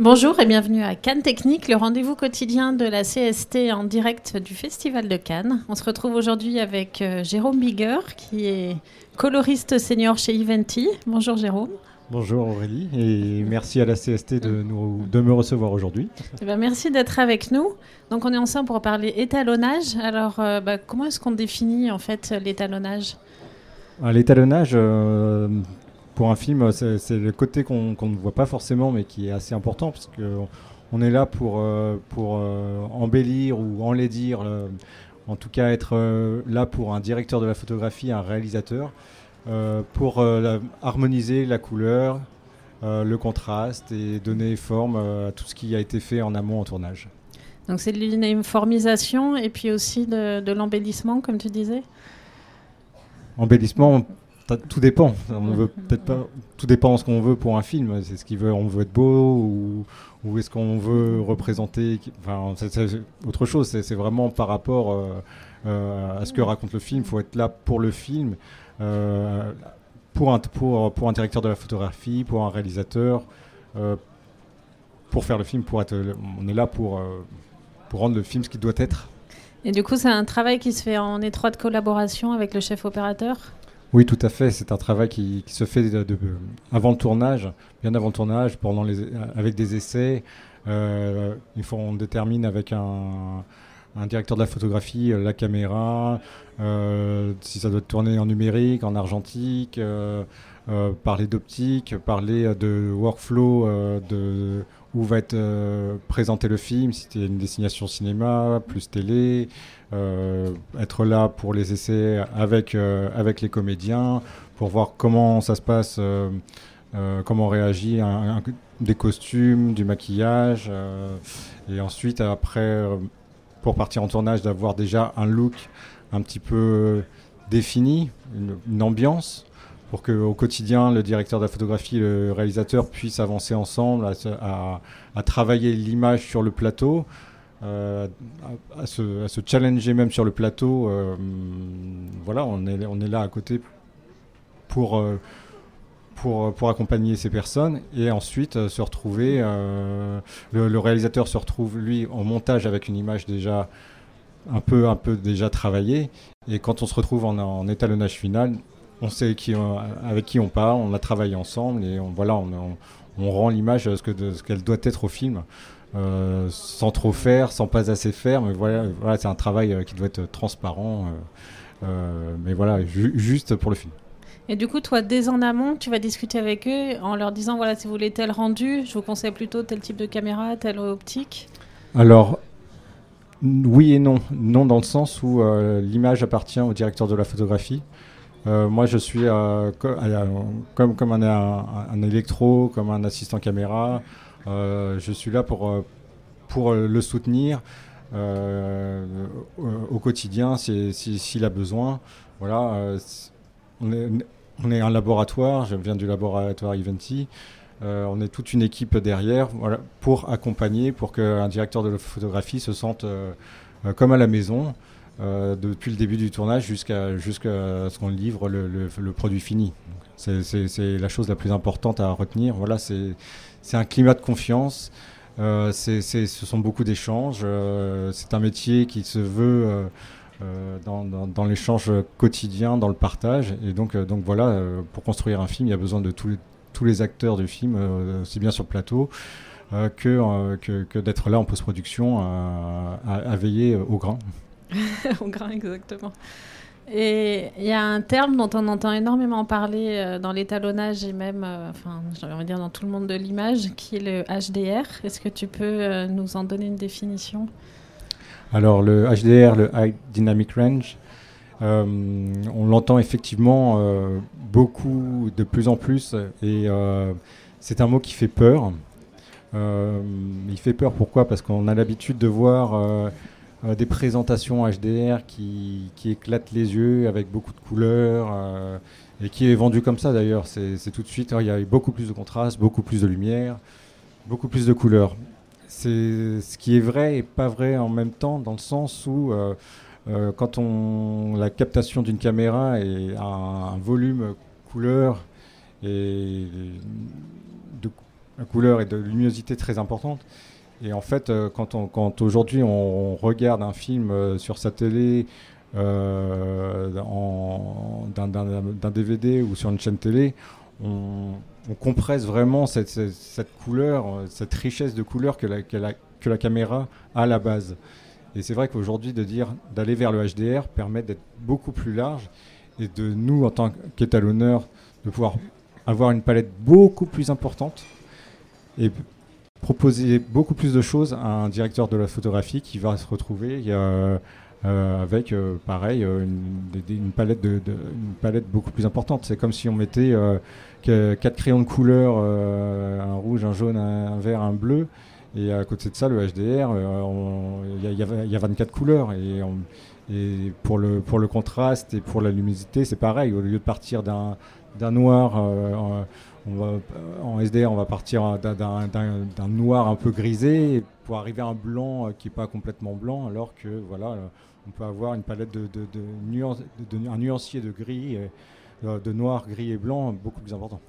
Bonjour et bienvenue à Cannes Technique, le rendez-vous quotidien de la CST en direct du Festival de Cannes. On se retrouve aujourd'hui avec euh, Jérôme Bigger, qui est coloriste senior chez Eventi. Bonjour Jérôme. Bonjour Aurélie et merci à la CST de, nous, de me recevoir aujourd'hui. Eh ben, merci d'être avec nous. Donc on est ensemble pour parler étalonnage. Alors euh, bah, comment est-ce qu'on définit en fait l'étalonnage? Ah, L'étalonnage, euh, pour un film, c'est le côté qu'on ne voit pas forcément, mais qui est assez important, parce qu'on on est là pour, euh, pour euh, embellir ou enlaidir, euh, en tout cas être là pour un directeur de la photographie, un réalisateur, pour harmoniser la couleur, le contraste et donner forme à tout ce qui a été fait en amont en tournage. Donc c'est de l'uniformisation et puis aussi de, de l'embellissement, comme tu disais? Embellissement, tout dépend. On veut peut-être pas. Tout dépend de ce qu'on veut pour un film. C'est ce qu'il veut. On veut être beau ou, ou est-ce qu'on veut représenter. Enfin, c'est autre chose. C'est vraiment par rapport euh, euh, à ce que raconte le film. Il faut être là pour le film. Euh, pour, un, pour, pour un directeur de la photographie, pour un réalisateur, pour faire le film, pour être, on est là pour, pour rendre le film ce qu'il doit être. Et du coup, c'est un travail qui se fait en étroite collaboration avec le chef opérateur? Oui, tout à fait. C'est un travail qui, se fait avant le tournage, bien avant le tournage, pendant les, avec des essais. Euh, il faut on détermine avec un, directeur de la photographie euh, la caméra, euh, si ça doit tourner en numérique, en argentique, parler d'optique, parler de workflow, de où va être présenté le film, si c'est une destination cinéma, plus télé, euh, être là pour les essais avec, euh, avec les comédiens, pour voir comment ça se passe, euh, comment on réagit, des costumes, du maquillage, et ensuite après, pour partir en tournage, d'avoir déjà un look un petit peu défini, une, ambiance pour qu'au quotidien, le directeur de la photographie et le réalisateur puissent avancer ensemble à, travailler l'image sur le plateau, euh, à, se, challenger même sur le plateau. Euh, voilà, on est, on est là à côté pour, euh, pour, pour accompagner ces personnes et ensuite se retrouver. Le, réalisateur se retrouve, lui, en montage avec une image déjà un peu, un peu déjà travaillée. Et quand on se retrouve en étalonnage final, on sait qui, avec qui on part, on a travaillé ensemble et on, voilà, on, on, rend l'image ce qu'elle ce qu'elle doit être au film. Euh, sans trop faire, sans pas assez faire. Mais voilà, voilà c'est un travail euh, qui doit être transparent. Euh, mais voilà, juste pour le film. Et du coup, toi, dès en amont, tu vas discuter avec eux en leur disant voilà, si vous voulez tel rendu, je vous conseille plutôt tel type de caméra, telle optique? Alors, oui et non. Non, dans le sens où l'image appartient au directeur de la photographie. Moi, je suis comme, comme un, électro, comme un assistant caméra. Euh, je suis là pour, euh, pour euh, le soutenir au quotidien s'il a besoin. Voilà, on est, on est un laboratoire, je viens du laboratoire Eventi. on est toute une équipe derrière voilà, pour accompagner, pour qu'un directeur de photographie se sente comme à la maison depuis le début du tournage jusqu'à jusqu'à ce qu'on livre le, produit fini. C'est la chose la plus importante à retenir. Voilà, c'est un climat de confiance. Euh, ce sont beaucoup d'échanges. Euh, c'est un métier qui se veut euh, dans, l'échange quotidien, dans le partage. Et donc, donc voilà, pour construire un film, il y a besoin de tous les, tous les acteurs du film, aussi bien sur le plateau que, que, d'être là en post-production à, veiller au grain. au grain, exactement. Et il y a un terme dont on entend énormément parler euh, dans l'étalonnage et même, euh, enfin, j'ai envie de dire dans tout le monde de l'image, qui est le HDR. Est-ce que tu peux euh, nous en donner une définition? Alors, le HDR, le High Dynamic Range, on l'entend effectivement beaucoup, de plus en plus, et c'est un mot qui fait peur. il fait peur pourquoi? Parce qu'on a l'habitude de voir euh, des présentations HDR qui, qui, éclatent les yeux avec beaucoup de couleurs euh, et qui est vendu comme ça d'ailleurs. C'est tout de suite, il y a beaucoup plus de contraste, beaucoup plus de lumière, beaucoup plus de couleurs. C'est ce qui est vrai et pas vrai en même temps dans le sens où euh, quand on la captation d'une caméra est un volume couleur et de couleur et de luminosité très importante. Et en fait, quand, on, quand aujourd'hui on regarde un film sur sa télé d'un DVD ou sur une chaîne télé, on, compresse vraiment cette, cette, couleur, cette richesse de couleur que la, que la, que la caméra a à la base. Et c'est vrai qu'aujourd'hui, de dire d'aller vers le HDR permet d'être beaucoup plus large et de nous, en tant qu'étalonneurs, de pouvoir avoir une palette beaucoup plus importante et proposer beaucoup plus de choses à un directeur de la photographie qui va se retrouver euh, euh, avec, euh, pareil, une, palette de, une palette beaucoup plus importante. C'est comme si on mettait quatre crayons de couleur, un rouge, un jaune, un vert, un bleu, et à côté de ça, le HDR, il y, a 24 couleurs. Et, pour, le, pour le contraste et pour la luminosité, c'est pareil. Au lieu de partir d'un noir, on va, en SDR, on va partir d'un noir un peu grisé pour arriver à un blanc euh, qui n'est pas complètement blanc, alors que voilà, on peut avoir une palette de, de, de, un nuancier de gris, de noir, gris et blanc beaucoup plus important.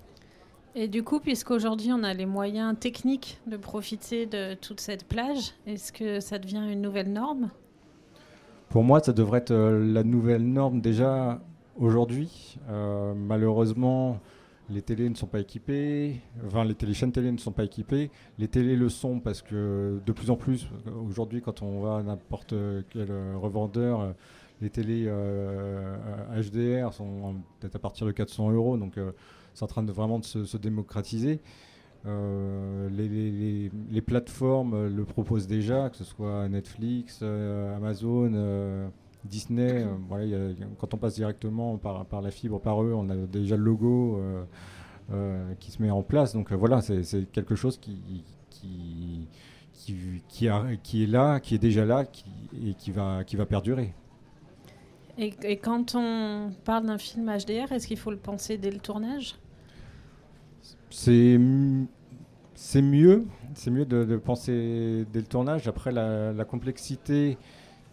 Et du coup, puisqu'aujourd'hui on a les moyens techniques de profiter de toute cette plage, est-ce que ça devient une nouvelle norme? Pour moi, ça devrait être euh, la nouvelle norme déjà aujourd'hui. Euh, malheureusement, les télés ne sont pas équipées, enfin les téléchaînes télé ne sont pas équipées. Les télés le sont parce que de plus en plus, aujourd'hui, quand on va à n'importe quel euh, revendeur, les télés HDR sont peut-être à partir de 400 euros. Donc c'est en train de vraiment de se, démocratiser. Euh, les, plateformes le proposent déjà, que ce soit Netflix, euh, Amazon, euh, Disney. voilà, quand on passe directement par, par, la fibre par eux, on a déjà le logo qui se met en place. Donc voilà, c'est quelque chose qui, qui, qui, qui, est là, qui est déjà là et qui va, qui va perdurer. Et, et quand on parle d'un film HDR, est-ce qu'il faut le penser dès le tournage? C'est mieux, c'est mieux de, penser dès le tournage. Après, la, complexité,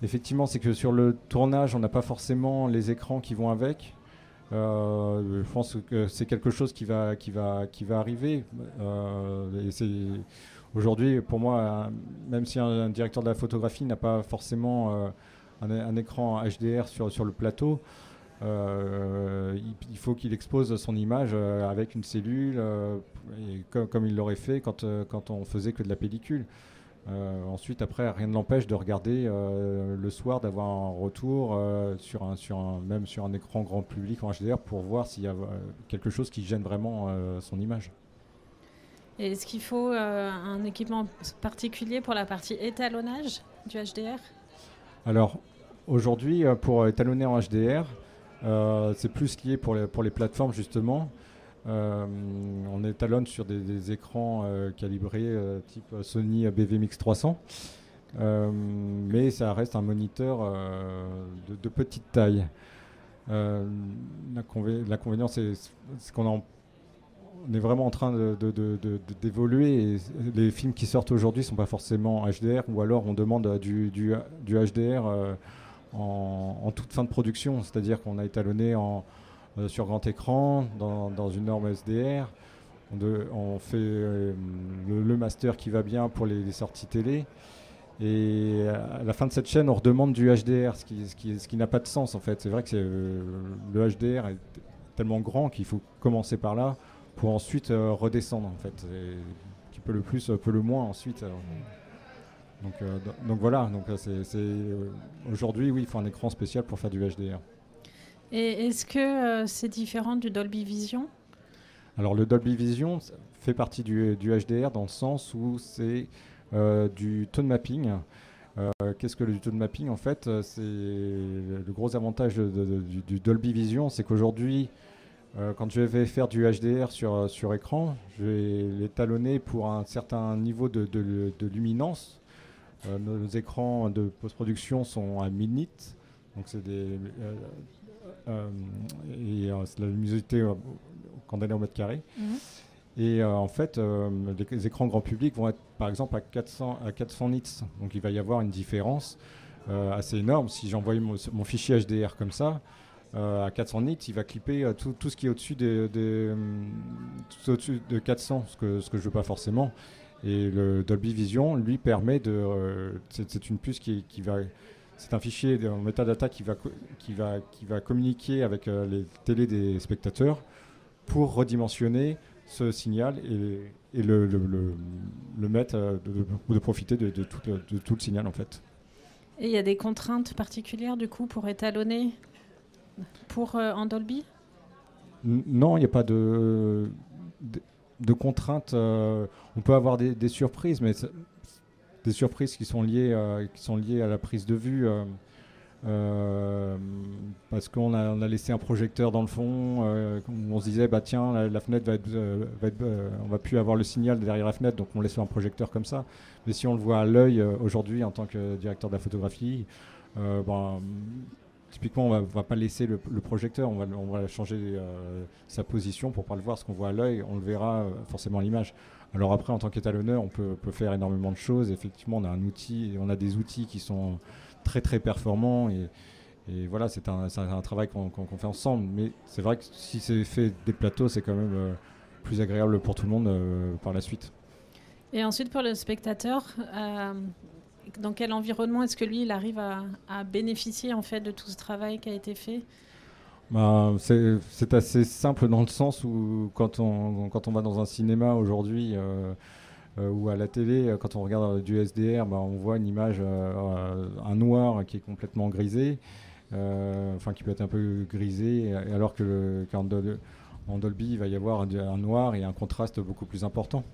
effectivement, c'est que sur le tournage, on n'a pas forcément les écrans qui vont avec. Euh, je pense que c'est quelque chose qui va, qui va, qui va arriver. Euh, aujourd'hui, pour moi, même si un, directeur de la photographie n'a pas forcément euh, un, écran HDR sur, le plateau, il, faut qu'il expose son image avec une cellule, comme, il l'aurait fait quand, quand on faisait que de la pellicule. Ensuite, après, rien ne l'empêche de regarder le soir, d'avoir un retour sur un, sur un, même sur un écran grand public en HDR pour voir s'il y a quelque chose qui gêne vraiment son image. Est-ce qu'il faut un équipement particulier pour la partie étalonnage du HDR Alors, aujourd'hui, pour étalonner en HDR, euh, c'est plus lié pour les, pour les plateformes justement. Euh, on étalonne sur des, écrans euh, calibrés type Sony BVMX 300. mais ça reste un moniteur de, petite taille. L'inconvénient, c'est qu'on est vraiment en train d'évoluer les films qui sortent aujourd'hui ne sont pas forcément HDR ou alors on demande du, HDR en, toute fin de production, c'est-à-dire qu'on a étalonné en, euh, sur grand écran, dans, une norme SDR. On, fait euh, le, master qui va bien pour les, sorties télé. Et à la fin de cette chaîne, on redemande du HDR, ce qui, n'a pas de sens en fait. C'est vrai que euh, le HDR est tellement grand qu'il faut commencer par là pour ensuite redescendre en fait. qui peut le plus, peut le moins ensuite. Donc, voilà, donc aujourd'hui, oui, il faut un écran spécial pour faire du HDR. Et est-ce que c'est différent du Dolby Vision? Alors le Dolby Vision fait partie du, HDR dans le sens où c'est du tone mapping. qu'est-ce que le tone mapping En fait, c'est le gros avantage du, Dolby Vision, c'est qu'aujourd'hui, quand je vais faire du HDR sur, sur écran, je vais l'étalonner pour un certain niveau de, luminance. Euh, nos écrans de post-production sont à 1000 nits, donc c'est des euh, euh, et c'est la luminosité quand elle est au mètre carré. Mhm. Et en fait, les, écrans grand public vont être par exemple à 400, à 400 nits. Donc il va y avoir une différence assez énorme. Si j'envoie mon, fichier HDR comme ça, à 400 nits, il va clipper tout, tout, ce qui est au-dessus de, de, au-dessus de 400, ce que, ce que je veux pas forcément. Et le Dolby Vision, lui, permet de. c'est, une puce qui, qui va c'est un fichier en metadata qui va, qui va, qui va communiquer avec euh, les télés des spectateurs pour redimensionner ce signal et, et le, le, le, mettre, euh, de, de, profiter de, tout, de, tout, le signal en fait. Et il y a des contraintes particulières du coup pour étalonner pour euh, en Dolby? Non, il n'y a pas de, de, contraintes. on peut avoir des, des surprises, mais des surprises qui sont liées, euh, qui sont liées à la prise de vue. Euh, euh, parce qu'on a, laissé un projecteur dans le fond, on se disait bah tiens la, fenêtre va être, on va plus avoir le signal derrière la fenêtre, donc on laisse un projecteur comme ça. Mais si on le voit à l'œil aujourd'hui en tant que directeur de la photographie, ben, typiquement on va, pas laisser le, projecteur, on va, on va changer sa position pour pas le voir. Ce qu'on voit à l'œil, on le verra forcément à l'image. Alors après, en tant qu'étalonneur, on peut, faire énormément de choses. Effectivement, on a un outil, on a des outils qui sont très très performants et, voilà, c'est un, travail qu'on fait ensemble. Mais c'est vrai que si c'est fait des plateaux, c'est quand même euh, plus agréable pour tout le monde euh, par la suite. Et ensuite, pour le spectateur, euh, dans quel environnement est-ce que lui, il arrive à, à, bénéficier en fait de tout ce travail qui a été fait? Bah, c'est assez simple dans le sens où quand on, quand on va dans un cinéma aujourd'hui euh, euh, ou à la télé, quand on regarde du SDR, bah, on voit une image, euh, un noir qui est complètement grisé, enfin qui peut être un peu grisé, alors que qu'en Dolby, il va y avoir un, noir et un contraste beaucoup plus important.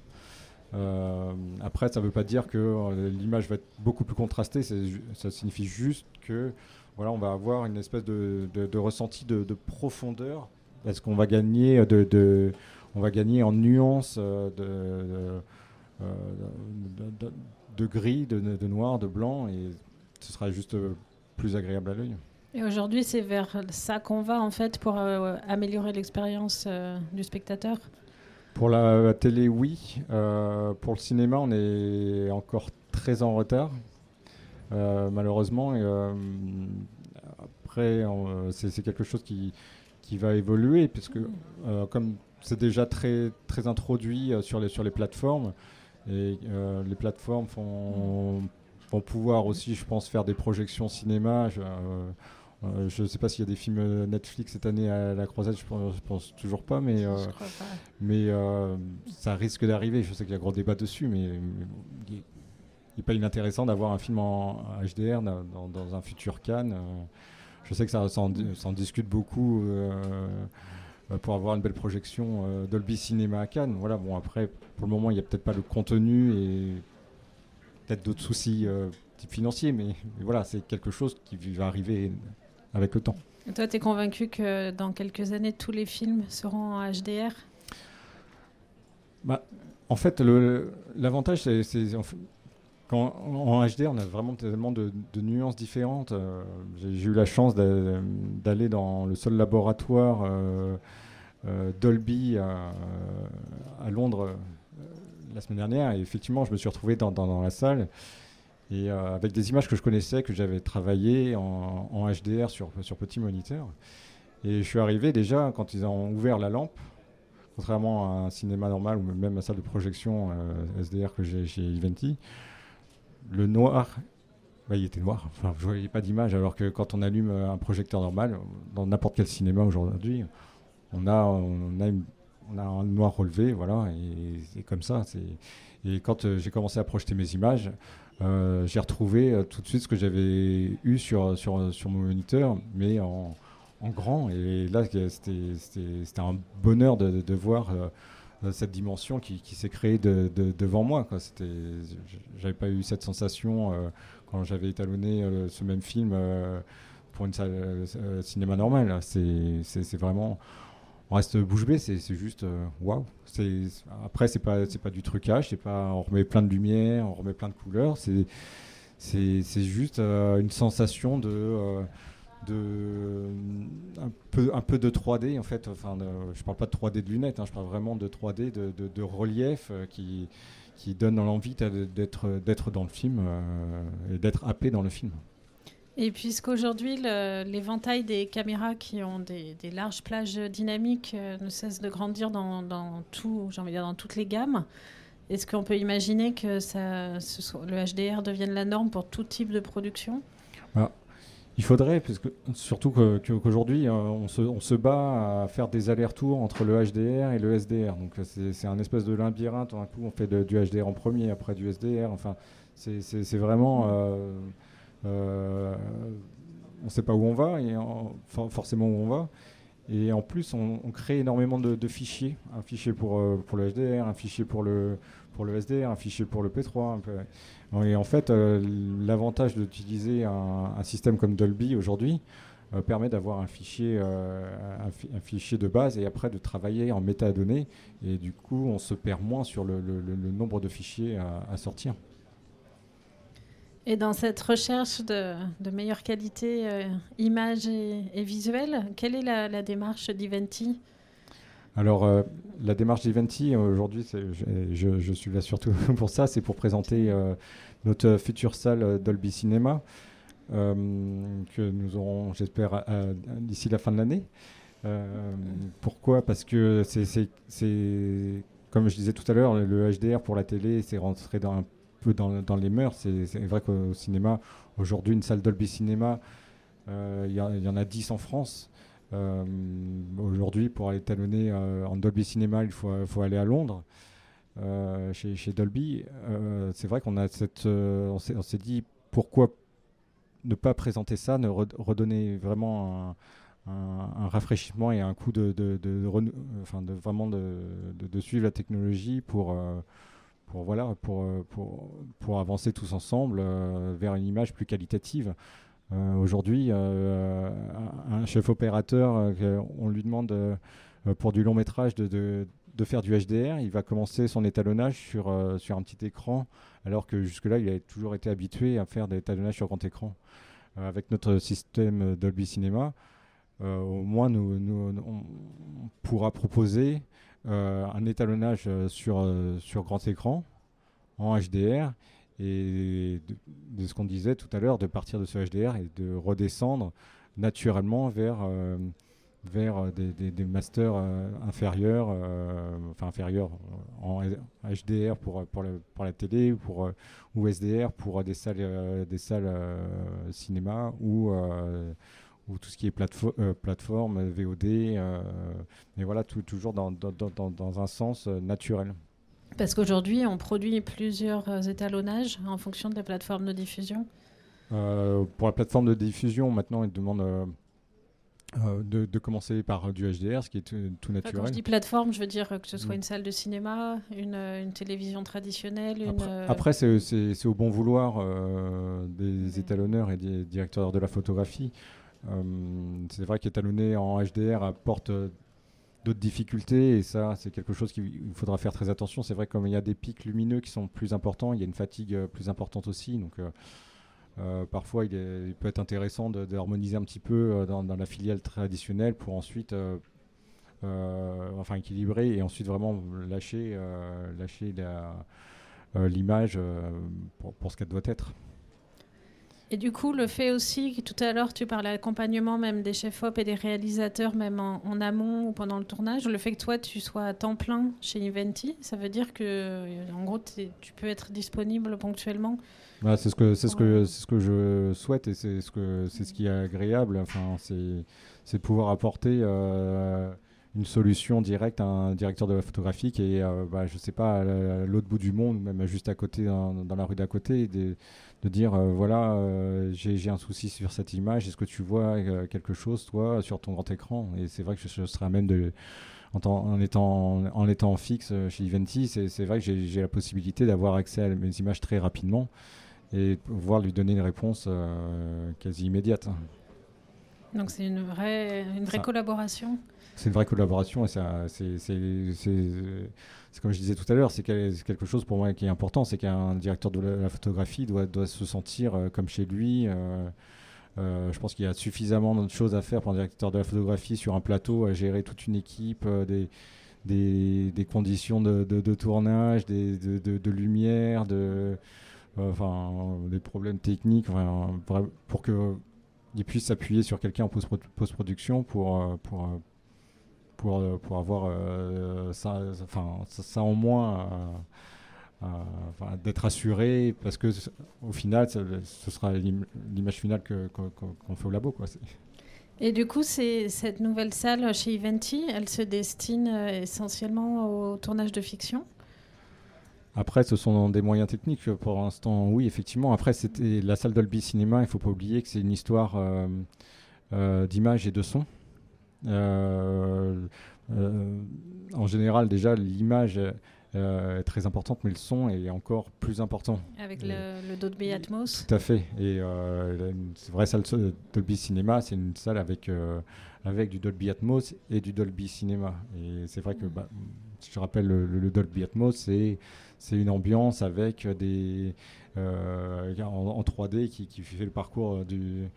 après, ça ne veut pas dire que l'image va être beaucoup plus contrastée, ça signifie juste que voilà, on va avoir une espèce de, ressenti de, profondeur, parce qu'on va gagner de, on va gagner en nuances euh, euh, de, de, gris, de, noir, de blanc, et ce sera juste plus agréable à l'œil. Et aujourd'hui, c'est vers ça qu'on va en fait pour euh, améliorer l'expérience du spectateur? Pour la, télé, oui. pour le cinéma, on est encore très en retard. Euh, malheureusement. Euh, après, euh, c'est quelque chose qui, qui va évoluer, puisque comme c'est déjà très, très introduit sur, les, sur les plateformes, et les plateformes font, vont pouvoir aussi, je pense, faire des projections cinéma. Je, ne sais pas s'il y a des films Netflix cette année à la croisade, je pense, pense toujours pas, mais, mais ça risque d'arriver. Je sais qu'il y a gros débat dessus, mais n'est pas inintéressant d'avoir un film en HDR dans, un futur Cannes. Euh, je sais que ça s'en discute beaucoup euh, pour avoir une belle projection euh, Dolby Cinéma à Cannes. Voilà, bon après, pour le moment, il n'y a peut-être pas le contenu et peut-être d'autres soucis financiers, mais, mais voilà, c'est quelque chose qui va arriver avec le temps. Et toi, tu es convaincu que dans quelques années, tous les films seront en HDR bah, En fait, l'avantage, c'est en HD, on a vraiment tellement de, nuances différentes. Euh, j'ai eu la chance d'aller dans le seul laboratoire euh, euh, Dolby à, Londres la semaine dernière. Et effectivement, je me suis retrouvé dans, la salle avec des images que je connaissais, que j'avais travaillées en, HDR sur, sur petit moniteur. Et je suis arrivé déjà quand ils ont ouvert la lampe, contrairement à un cinéma normal ou même à la salle de projection SDR que j'ai chez Eventi le noir, bah, il était noir. Enfin, je voyais pas d'image. Alors que quand on allume un projecteur normal, dans n'importe quel cinéma aujourd'hui, on a, un noir relevé, voilà, et c'est comme ça. Et quand euh, j'ai commencé à projeter mes images, euh, j'ai retrouvé euh, tout de suite ce que j'avais eu sur, mon moniteur, mais en, grand. Et là, c'était un bonheur de voir cette dimension qui, s'est créée devant moi. J'avais pas eu cette sensation euh, quand j'avais étalonné euh, ce même film euh, pour une salle cinéma normale. C'est vraiment, on reste bouche bée, c'est juste waouh. Wow. Après, c'est pas pas du trucage, pas on remet plein de lumière, on remet plein de couleurs. C'est juste une sensation de de un peu un peu de 3D en fait. Enfin je parle pas de 3D de lunettes hein, je parle vraiment de 3D de, de, relief euh, qui qui donne l'envie d'être d'être dans le film euh, et d'être happé dans le film. Et puisqu'aujourd'hui, l'éventail des caméras qui ont des, larges plages dynamiques euh, ne cesse de grandir dans, dans tout, dire, dans toutes les gammes, est-ce qu'on peut imaginer que ça, le HDR devienne la norme pour tout type de production? Bah, Il faudrait, parce surtout qu'aujourd'hui, euh, on, se, on, se, bat à faire des allers-retours entre le HDR et le SDR. Donc c'est un espèce de labyrinthe. Un coup, on fait du HDR en premier, après du SDR. Enfin, c'est vraiment... Euh, euh, on ne sait pas où on va, et forcément où on va. Et en plus, on, crée énormément de, fichiers. Un fichier pour, euh, pour le HDR, un fichier pour le, pour le SDR, un fichier pour le P3. Et en fait, euh, l'avantage d'utiliser un, système comme Dolby aujourd'hui permet d'avoir un fichier, un, fichier de base et après de travailler en métadonnées. Et du coup, on se perd moins sur le, nombre de fichiers à sortir. Et dans cette recherche de, meilleure qualité euh, image et, visuelle, quelle est la, démarche d'Eventi Alors, euh, la démarche d'Eventi, aujourd'hui, je, je, suis là surtout pour ça, c'est pour présenter euh, notre future salle Dolby Cinema, que nous aurons, j'espère, d'ici la fin de l'année. pourquoi? Parce que c'est, comme je disais tout à l'heure, le HDR pour la télé, c'est rentré dans un dans, les mœurs. C'est vrai qu'au cinéma, aujourd'hui, une salle Dolby Cinéma, euh, il y, en a 10 en France. Euh, aujourd'hui, pour aller talonner euh, en Dolby Cinéma, il faut, aller à Londres. Chez, Dolby, c'est vrai qu'on a cette, on s'est dit pourquoi ne pas présenter ça, ne redonner vraiment un, rafraîchissement et un coup de vraiment de, suivre la technologie pour pour, voilà, pour, euh, pour, pour avancer tous ensemble euh, vers une image plus qualitative. Euh, aujourd'hui, un chef opérateur, on lui demande pour du long métrage de, de, de, faire du HDR, il va commencer son étalonnage sur, sur un petit écran, alors que jusque-là, il a toujours été habitué à faire des étalonnages sur grand écran. avec notre système Dolby Cinema, au moins nous, nous, on pourra proposer un étalonnage sur, sur grand écran en HDR et de, ce qu'on disait tout à l'heure, de partir de ce HDR et de redescendre naturellement vers, vers des, masters inférieurs, enfin inférieurs en HDR pour, pour, pour la télé pour, ou SDR pour des salles, des salles cinéma ou ou tout ce qui est euh, plateforme, VOD, euh, mais voilà, toujours dans, dans, un sens euh, naturel. Parce qu'aujourd'hui, on produit plusieurs étalonnages en fonction de la plateforme de diffusion Pour la plateforme de diffusion, maintenant, ils demandent de, de, commencer par du HDR, ce qui est tout, naturel. quand je dis plateforme, je veux dire que ce soit mm. une salle de cinéma, une, une télévision traditionnelle. Après, c'est au bon vouloir des étalonneurs et des directeurs de la photographie. Euh, c'est vrai qu'étalonner en HDR apporte euh, d'autres difficultés et ça c'est quelque chose qu'il faudra faire très attention. C'est vrai comme il y a des pics lumineux qui sont plus importants, il y a une fatigue euh, plus importante aussi. Donc parfois il, peut être intéressant d'harmoniser un petit peu dans, la filiale traditionnelle pour ensuite enfin équilibrer et ensuite vraiment lâcher, lâcher l'image pour, ce qu'elle doit être. Et du coup, le fait aussi que tout à l'heure, tu parlais d'accompagnement même des chefs-op et des réalisateurs, même en, amont ou pendant le tournage, le fait que toi, tu sois à temps plein chez Eventi, ça veut dire que, euh, en gros, tu peux être disponible ponctuellement? Bah, C'est ce, que, ce, que, ce que je souhaite et c'est ce, que, ce qui est agréable. Enfin, c'est pouvoir apporter. Euh, une solution directe à un directeur de la photographie qui est, euh, bah, je sais pas, à l'autre bout du monde, même juste à côté, dans, la rue d'à côté, de, dire, euh, voilà, euh, j'ai un souci sur cette image, est-ce que tu vois quelque chose, toi, sur ton grand écran? Et c'est vrai que je, serai à même de... En, en, étant, en fixe chez Eventi, c'est vrai que j'ai la possibilité d'avoir accès à mes images très rapidement et pouvoir lui donner une réponse quasi immédiate. Donc c'est une vraie, une vraie collaboration c'est une vraie collaboration et c'est comme je disais tout à l'heure, c'est quelque chose pour moi qui est important, c'est qu'un directeur de la, photographie doit, doit, se sentir euh, comme chez lui. Euh, euh, je pense qu'il y a suffisamment de choses à faire pour un directeur de la photographie sur un plateau, à gérer toute une équipe, des, des, des, conditions de, de, tournage, des, de, de, lumière, de enfin, des problèmes techniques, pour qu'ils puissent s'appuyer sur quelqu'un en post-production pour, pour, pour, pour avoir ça, enfin, ça, en moins. d'être assuré parce que au final ce sera l'image finale qu'on fait au labo quoi. Et du coup, cette nouvelle salle chez Eventi, elle se destine euh, essentiellement au tournage de fiction? Après, ce sont des moyens techniques. Pour l'instant, oui, effectivement. Après, c'était la salle Dolby Cinéma. Il ne faut pas oublier que c'est une histoire euh, euh, d'image et de son. en général, déjà, l'image euh, très importante, mais le son est encore plus important. Avec le, Dolby Atmos Tout à fait. Et euh, c'est vrai, salle Dolby Cinéma, c'est une salle avec, euh, avec du Dolby Atmos et du Dolby Cinéma. Et c'est vrai que, bah, je rappelle, le, Dolby Atmos, c'est, c'est une ambiance avec des. en, 3D qui, fait le parcours du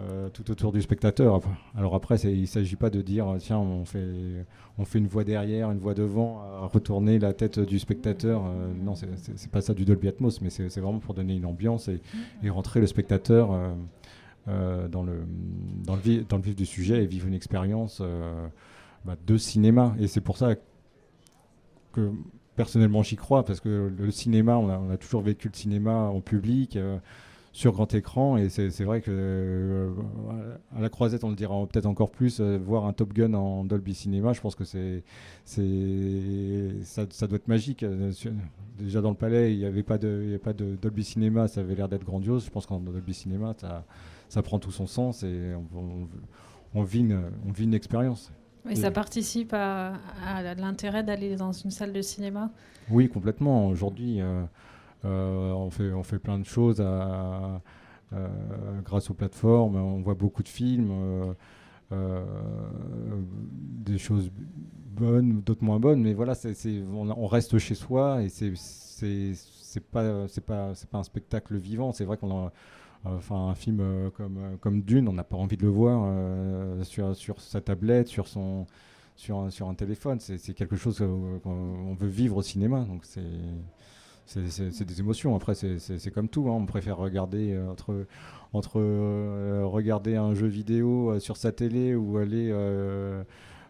euh, tout autour du spectateur. Alors après, il ne s'agit pas de dire tiens, on fait, une voix derrière, une voix devant, retourner la tête du spectateur. Euh, non, c'est pas ça du Dolby Atmos, mais c'est vraiment pour donner une ambiance et, rentrer le spectateur euh, dans, le, dans, le vif, dans le vif du sujet et vivre une expérience bah, de cinéma. Et c'est pour ça que personnellement j'y crois, parce que le cinéma, on a, toujours vécu le cinéma en public sur grand écran. Et c'est vrai que euh, à la croisette, on le dira peut-être encore plus, euh, voir un Top Gun en Dolby Cinema, je pense que c'est ça, ça doit être magique. Euh, déjà dans le palais, il n'y avait pas de, Dolby Cinema, ça avait l'air d'être grandiose. Je pense qu'en Dolby Cinema, ça, prend tout son sens et on, on vit une expérience. Et, ça participe à, l'intérêt d'aller dans une salle de cinéma? Oui, complètement. Aujourd'hui, euh, on, fait, on fait plein de choses grâce aux plateformes. On voit beaucoup de films. Euh, euh, des choses bonnes, d'autres moins bonnes, mais voilà, c'est, on, reste chez soi et c'est, c'est, pas, c'est pas, c'est pas un spectacle vivant. C'est vrai qu'on a, enfin, un film comme, comme Dune, on n'a pas envie de le voir sur, sur sa tablette, sur son, sur, sur un téléphone. C'est, quelque chose qu'on veut vivre au cinéma, donc c'est des émotions. Après, c'est comme tout. Hein. On préfère regarder euh, entre, entre euh, regarder un jeu vidéo euh, sur sa télé ou aller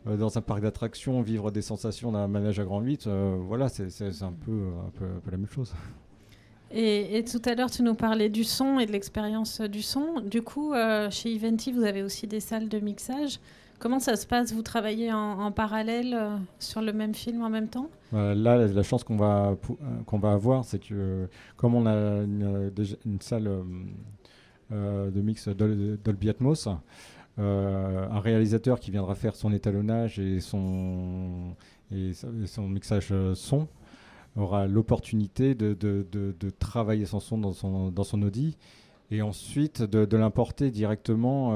dans un parc d'attractions, vivre des sensations d'un manège à grand 8. voilà, c'est un peu, un, peu, la même chose. Et, tout à l'heure, tu nous parlais du son et de l'expérience du son. Du coup, chez Eventi, vous avez aussi des salles de mixage. Comment ça se passe? Vous travaillez en, parallèle euh, sur le même film en même temps? Euh, Là, la, chance qu'on va, euh, qu'on va avoir, c'est que comme on a une, une salle de mix Dolby Atmos, un réalisateur qui viendra faire son étalonnage et son, et son mixage son aura l'opportunité de, de, de, travailler son son dans son, dans son Audi et ensuite de, l'importer directement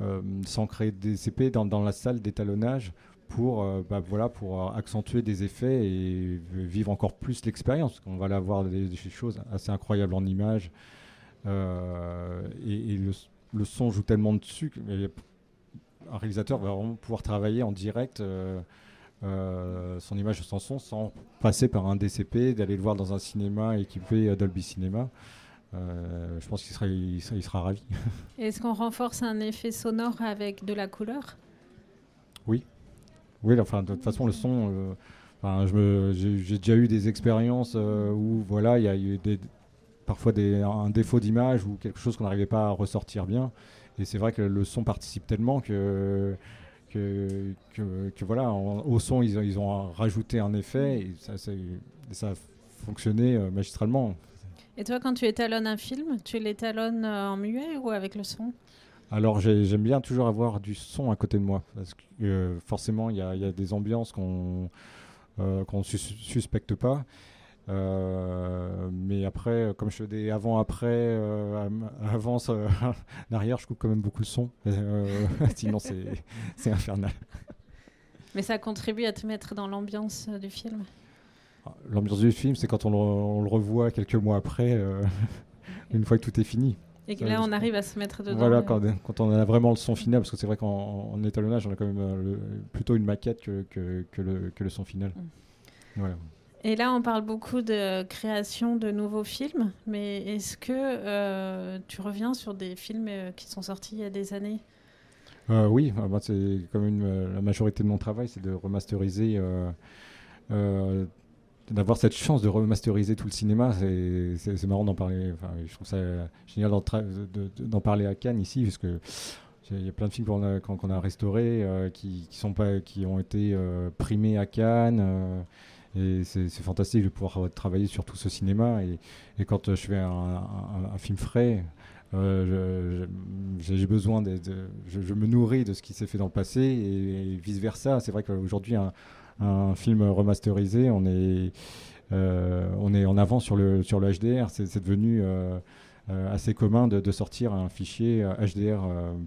euh, sans créer des CP dans, dans la salle d'étalonnage pour, euh, bah, voilà, pour accentuer des effets et vivre encore plus l'expérience. On va avoir des, des, choses assez incroyables en images. Euh, et, le, son joue tellement dessus qu'un réalisateur va vraiment pouvoir travailler en direct son image sans son sans passer par un DCP, d'aller le voir dans un cinéma équipé Dolby Cinema. Euh, je pense qu'il sera, il sera, ravi. Est-ce qu'on renforce un effet sonore avec de la couleur? Oui. Oui, enfin, de toute façon, le son. Euh, j'ai déjà eu des expériences euh, où voilà, il y a eu des, parfois des, un défaut d'image ou quelque chose qu'on n'arrivait pas à ressortir bien. Et c'est vrai que le son participe tellement que, que, que, voilà, au son, ils, ils, ont rajouté un effet et ça, ça a fonctionné magistralement. Et toi, quand tu étalonnes un film, tu l'étalonnes euh, en muet ou avec le son? Alors j'aime bien toujours avoir du son à côté de moi, parce que euh, forcément il y, a des ambiances qu'on euh, qu'on suspecte pas. Mais après, comme je fais des avant-après, avance, arrière, je coupe quand même beaucoup le son. sinon c'est infernal. Mais ça contribue à te mettre dans l'ambiance du film? L'ambiance du film, c'est quand on le, revoit quelques mois après, euh, une fois que tout est fini. Et que là, on arrive à se mettre dedans. Voilà, quand, on a vraiment le son final, parce que c'est vrai qu'en étalonnage, on a quand même euh, plutôt une maquette que, que, le, que, le, son final. Mm. Voilà. Et là, on parle beaucoup de création de nouveaux films, mais est-ce que euh, tu reviens sur des films euh, qui sont sortis il y a des années? Euh, Oui, ah, bah, c'est comme une, la majorité de mon travail, c'est de remasteriser, d'avoir cette chance de remasteriser tout le cinéma. C'est marrant d'en parler. Enfin, je trouve ça génial d'en parler à Cannes ici, parce y a plein de films qu'on a, restaurés qui, sont pas, qui ont été primés à Cannes. Et c'est fantastique de pouvoir travailler sur tout ce cinéma. Et, quand je fais un, film frais, euh, j'ai besoin de, je, me nourris de ce qui s'est fait dans le passé et, vice versa. C'est vrai qu'aujourd'hui, un, film remasterisé, on est, euh, on est en avant sur le, sur le HDR. C'est devenu euh, euh, assez commun de, sortir un fichier HDR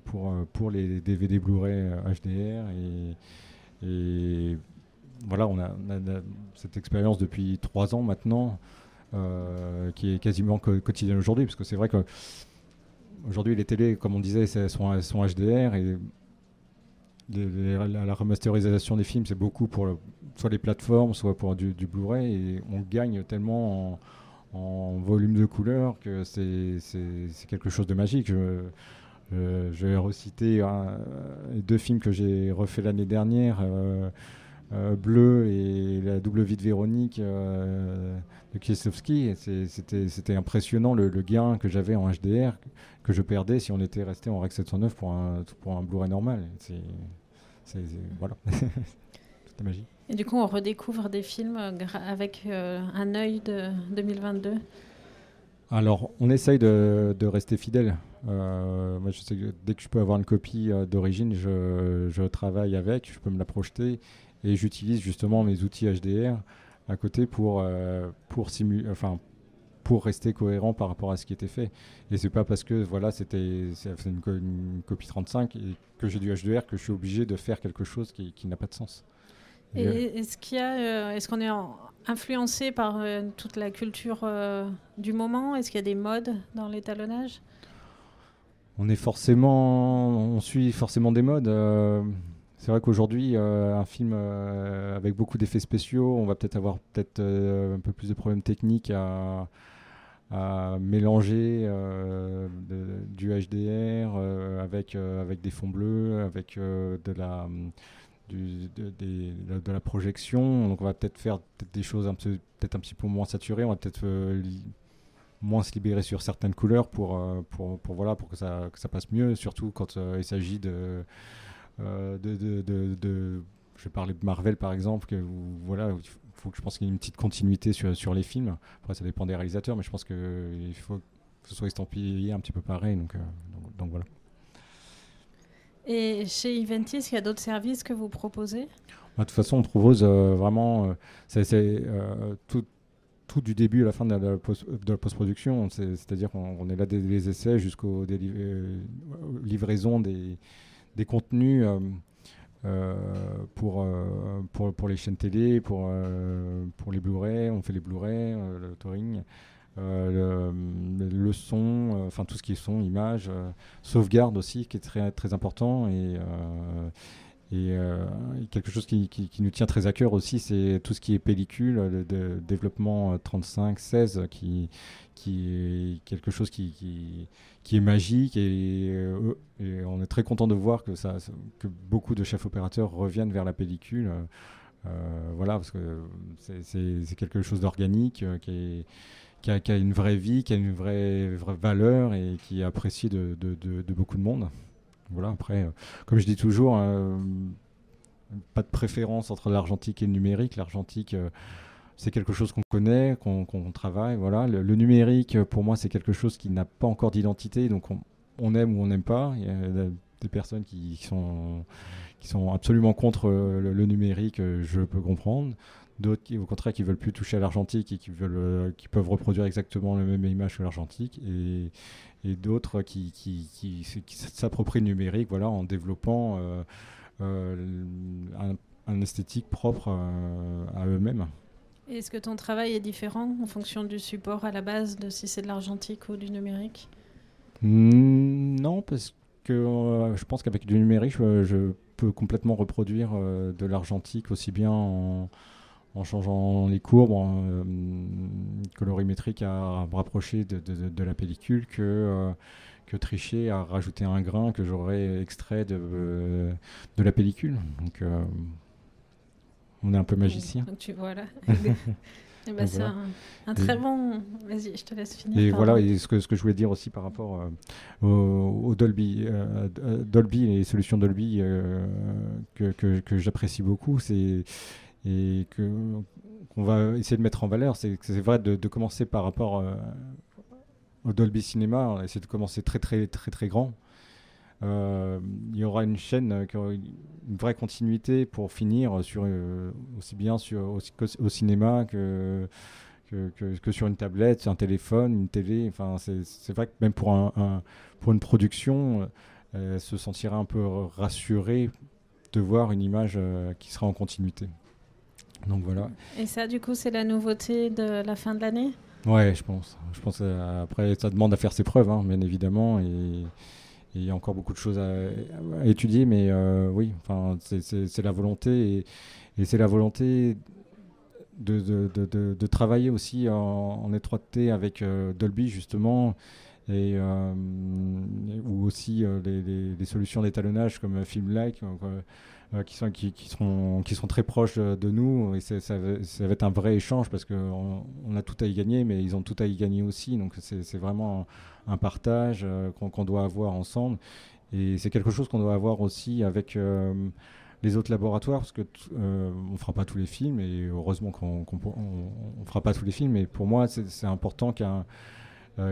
pour, pour les DVD Blu-ray HDR. Et voilà, on a, cette expérience depuis trois ans maintenant, euh, qui est quasiment quotidienne aujourd'hui, parce que c'est vrai que aujourd'hui les télés, comme on disait, sont, HDR et la, remasterisation des films, c'est beaucoup pour soit les plateformes, soit pour du, Blu-ray, et on gagne tellement en, volume de couleur que c'est quelque chose de magique. Je, vais reciter deux films que j'ai refait l'année dernière. Euh, euh, Bleu et la double vie de Véronique euh, de Kieslowski. C'était impressionnant le, gain que j'avais en HDR que je perdais si on était resté en REC 709 pour un, pour un Blu-ray normal. C'est voilà, c'était magie. Et du coup, on redécouvre des films avec euh, un œil de 2022 alors, on essaye de, rester fidèle. moi, je sais que dès que je peux avoir une copie d'origine, je, je, travaille avec, je peux me la projeter et j'utilise justement mes outils HDR à côté pour, euh, pour, enfin, pour rester cohérent par rapport à ce qui était fait. Et c'est pas parce que voilà, c'était une, une, copie 35 et que j'ai du HDR que je suis obligé de faire quelque chose qui, qui n'a pas de sens. Euh, est-ce qu'il y a, euh, est-ce qu'on est influencé par toute la culture du moment? Est-ce qu'il y a des modes dans l'étalonnage? On est forcément, on suit forcément des modes. C'est vrai qu'aujourd'hui, euh, un film euh, avec beaucoup d'effets spéciaux, on va peut-être avoir peut-être euh, un peu plus de problèmes techniques à, mélanger du HDR avec, avec des fonds bleus, avec de la de, la projection. Donc on va peut-être faire des choses un peu, peut-être un petit peu moins saturées. On va peut-être moins se libérer sur certaines couleurs pour, pour, pour, voilà, pour que, ça, que ça passe mieux, surtout quand il s'agit de euh, de, de, de, je vais parler de Marvel par exemple, que voilà, il faut que je pense qu'il y ait une petite continuité sur, sur les films. Après, ça dépend des réalisateurs, mais je pense qu'il faut que ce soit estampillé un petit peu pareil. Donc, euh, donc, voilà. Et chez Eventis, il y a d'autres services que vous proposez? Bah, De toute façon, on propose euh, vraiment c'est, tout, tout, du début à la fin de la, post-production. C'est-à-dire qu'on est là des, des essais jusqu'aux livraisons des des contenus euh, euh, pour, euh, pour, pour, les chaînes télé, pour, pour les Blu-ray, on fait les Blu-ray, le touring. le, son, enfin tout ce qui est son, image, sauvegarde aussi, qui est très, très important. Et, et, quelque chose qui, qui, nous tient très à cœur aussi, c'est tout ce qui est pellicule, le, développement 35-16, qui, qui est quelque chose qui, qui, est magique et, euh, et, on est très content de voir que, ça, que beaucoup de chefs opérateurs reviennent vers la pellicule. Euh, voilà, parce que c'est quelque chose d'organique euh, qui, qui, a, une vraie vie, qui a une vraie, vraie valeur et qui est apprécié de, de, beaucoup de monde. Voilà, après, comme je dis toujours, pas de préférence entre l'argentique et le numérique. L'argentique c'est quelque chose qu'on connaît, qu'on travaille. Voilà. Le, numérique, pour moi, c'est quelque chose qui n'a pas encore d'identité, donc on, aime ou on n'aime pas. Il y a des personnes qui, sont, qui sont absolument contre le, numérique, je peux comprendre. D'autres qui, au contraire, qui veulent plus toucher à l'argentique et qui veulent, qui peuvent reproduire exactement la même image que l'argentique, et, et d'autres qui, qui, qui, s'approprient le numérique, voilà, en développant euh, euh, un, esthétique propre euh, à eux-mêmes. Est-ce que ton travail est différent en fonction du support à la base, de si c'est de l'argentique ou du numérique? Non, parce que euh, je pense qu'avec du numérique, je, peux complètement reproduire euh, de l'argentique aussi bien en, en changeant les courbes, en, colorimétrique à me rapprocher de, la pellicule que que tricher à rajouter un grain que j'aurais extrait de, de la pellicule. Donc, on est un peu magicien. Donc, tu vois là. Eh ben, c'est un, très bon. Vas-y, je te laisse finir. Et voilà, et ce, que, ce que je voulais dire aussi par rapport euh, au, Dolby, euh, Dolby, les solutions Dolby euh, que, que, que j'apprécie beaucoup, c'est et que qu'on va essayer de mettre en valeur, c'est c'est vrai de, commencer par rapport au Dolby Cinéma, essayer de commencer très très très très grand euh, il y aura une chaîne euh, qui aura une vraie continuité pour finir sur, euh, aussi bien sur, au cinéma que, que, sur une tablette, un téléphone, une télé. Enfin, c'est vrai que même pour, un, pour une production, elle se sentira un peu rassurée de voir une image qui sera en continuité. Donc voilà. Et ça, du coup, c'est la nouveauté de la fin de l'année? Ouais, je pense. Je pense après, ça demande à faire ses preuves, hein, bien évidemment. Et, il y a encore beaucoup de choses à, étudier, mais euh, oui, enfin, c'est la volonté et, c'est la volonté de, de, de, travailler aussi en, étroiteté avec euh, Dolby justement et euh, ou aussi les, les, solutions d'étalonnage comme FilmLike qui sont qui, qui, seront qui sont très proches de nous. Et ça, ça, va être un vrai échange parce qu'on on a tout à y gagner mais ils ont tout à y gagner aussi. Donc c'est vraiment un partage euh, qu'on doit avoir ensemble. Et c'est quelque chose qu'on doit avoir aussi avec euh, les autres laboratoires, parce que euh, on fera pas tous les films, et heureusement qu'on ne fera pas tous les films, mais pour moi, c'est important qu'un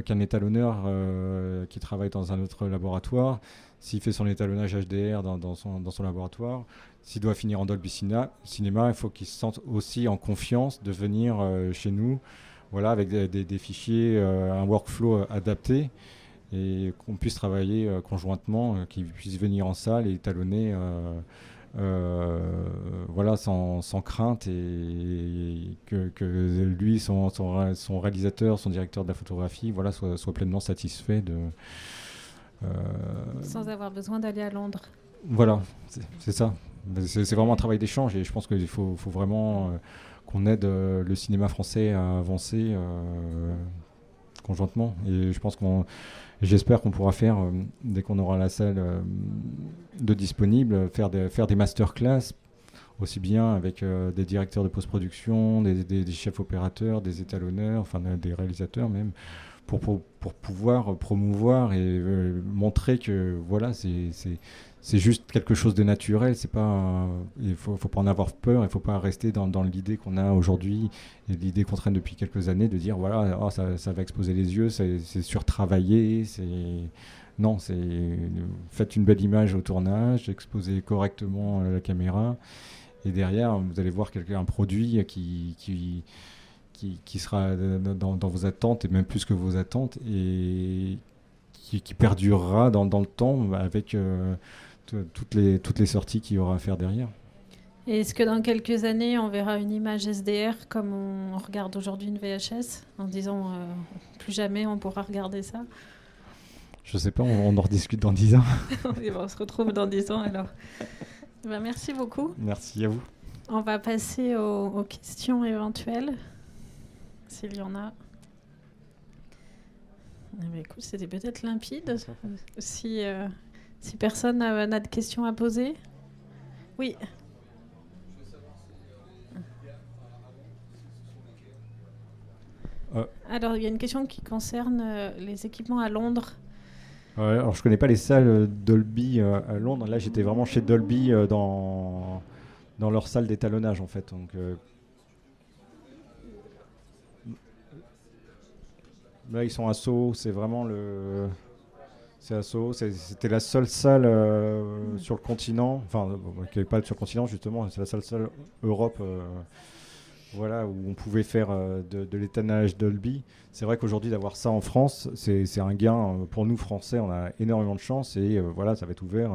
qu'un étalonneur qui travaille dans un autre laboratoire, s'il fait son étalonnage HDR dans, son, laboratoire, s'il doit finir en Dolby Cinéma, il faut qu'il se sente aussi en confiance de venir chez nous voilà, avec des, fichiers, euh, un workflow euh, adapté et qu'on puisse travailler euh, conjointement, qu'il puisse venir en salle et étalonner voilà, sans, crainte et, que, lui, son, son, réalisateur, son directeur de la photographie, voilà, soit, soit pleinement satisfait de. sans avoir besoin d'aller à Londres. Voilà, c'est ça. C'est vraiment un travail d'échange et je pense qu'il faut, faut, vraiment qu'on aide euh, le cinéma français à avancer euh, conjointement. Et je pense qu'on, j'espère qu'on pourra faire, euh, dès qu'on aura la salle de disponible, faire des, faire des masterclass aussi bien avec des directeurs de post-production, des, chefs opérateurs, des étalonneurs, enfin des réalisateurs même, pour, pour, pour pouvoir promouvoir et montrer que voilà, c'est c'est juste quelque chose de naturel. C'est pas, il faut, faut pas en avoir peur. Il faut pas rester dans, dans l'idée qu'on a aujourd'hui l'idée qu'on traîne depuis quelques années de dire voilà, oh, ça, va exposer les yeux, c'est surtravaillé, c'est non, c'est faites une belle image au tournage, exposez correctement la caméra et derrière vous allez voir quelqu'un un produit qui, sera dans, vos attentes et même plus que vos attentes et qui, perdurera dans, dans, le temps avec euh, toutes les, toutes les sorties qu'il y aura à faire derrière. Est-ce que dans quelques années, on verra une image SDR comme on regarde aujourd'hui une VHS, en disant euh, plus jamais on pourra regarder ça? Je sais pas, on, en rediscute dans 10 ans. on se retrouve dans 10 ans alors. Ben, merci beaucoup. Merci à vous. On va passer aux, questions éventuelles, s'il y en a. Eh ben, écoute, c'était peut-être limpide. Si. Euh, si personne n'a de questions à poser Oui. Euh. Alors, il y a une question qui concerne euh, les équipements à Londres. alors, je connais pas les salles Dolby euh, à Londres. Là, j'étais vraiment chez Dolby dans, dans leur salle d'étalonnage, en fait. Donc, là, ils sont à Sceaux. C'est vraiment le. C'est Asso. C'était la seule salle euh, sur le continent, enfin, euh, qui n'avait pas sur le continent justement, c'est la seule salle Europe euh, voilà, où on pouvait faire de, de l'étannage Dolby. C'est vrai qu'aujourd'hui, d'avoir ça en France, c'est un gain pour nous Français. On a énormément de chance et voilà, ça va être ouvert.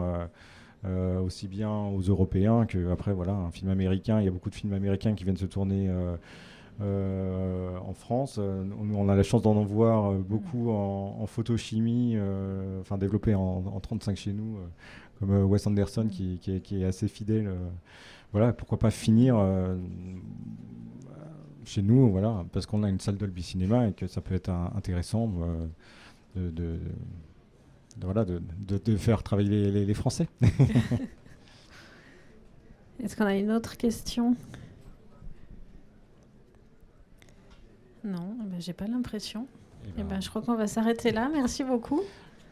aussi bien aux Européens que après voilà un film américain il y a beaucoup de films américains qui viennent se tourner en France. Euh, on, a la chance d'en en voir euh, beaucoup en, photochimie, enfin développé en, 35 chez nous, comme Wes Anderson qui, est assez fidèle voilà, pourquoi pas finir chez nous, voilà, parce qu'on a une salle Dolby Cinéma et que ça peut être intéressant de, de, voilà, de, de, faire travailler les, les Français. Est-ce qu'on a une autre question? Non, eh ben, j'ai pas l'impression. Eh eh ben, ben, je crois qu'on va s'arrêter là. Merci beaucoup.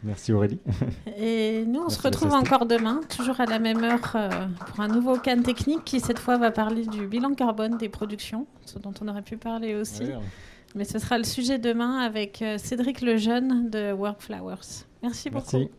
Merci Aurélie. Et nous, on se retrouve encore demain, toujours à la même heure, euh, pour un nouveau can technique qui, cette fois, va parler du bilan carbone des productions, ce dont on aurait pu parler aussi. Mais ce sera le sujet demain avec euh, Cédric Lejeune de Workflowers. Merci beaucoup. Merci.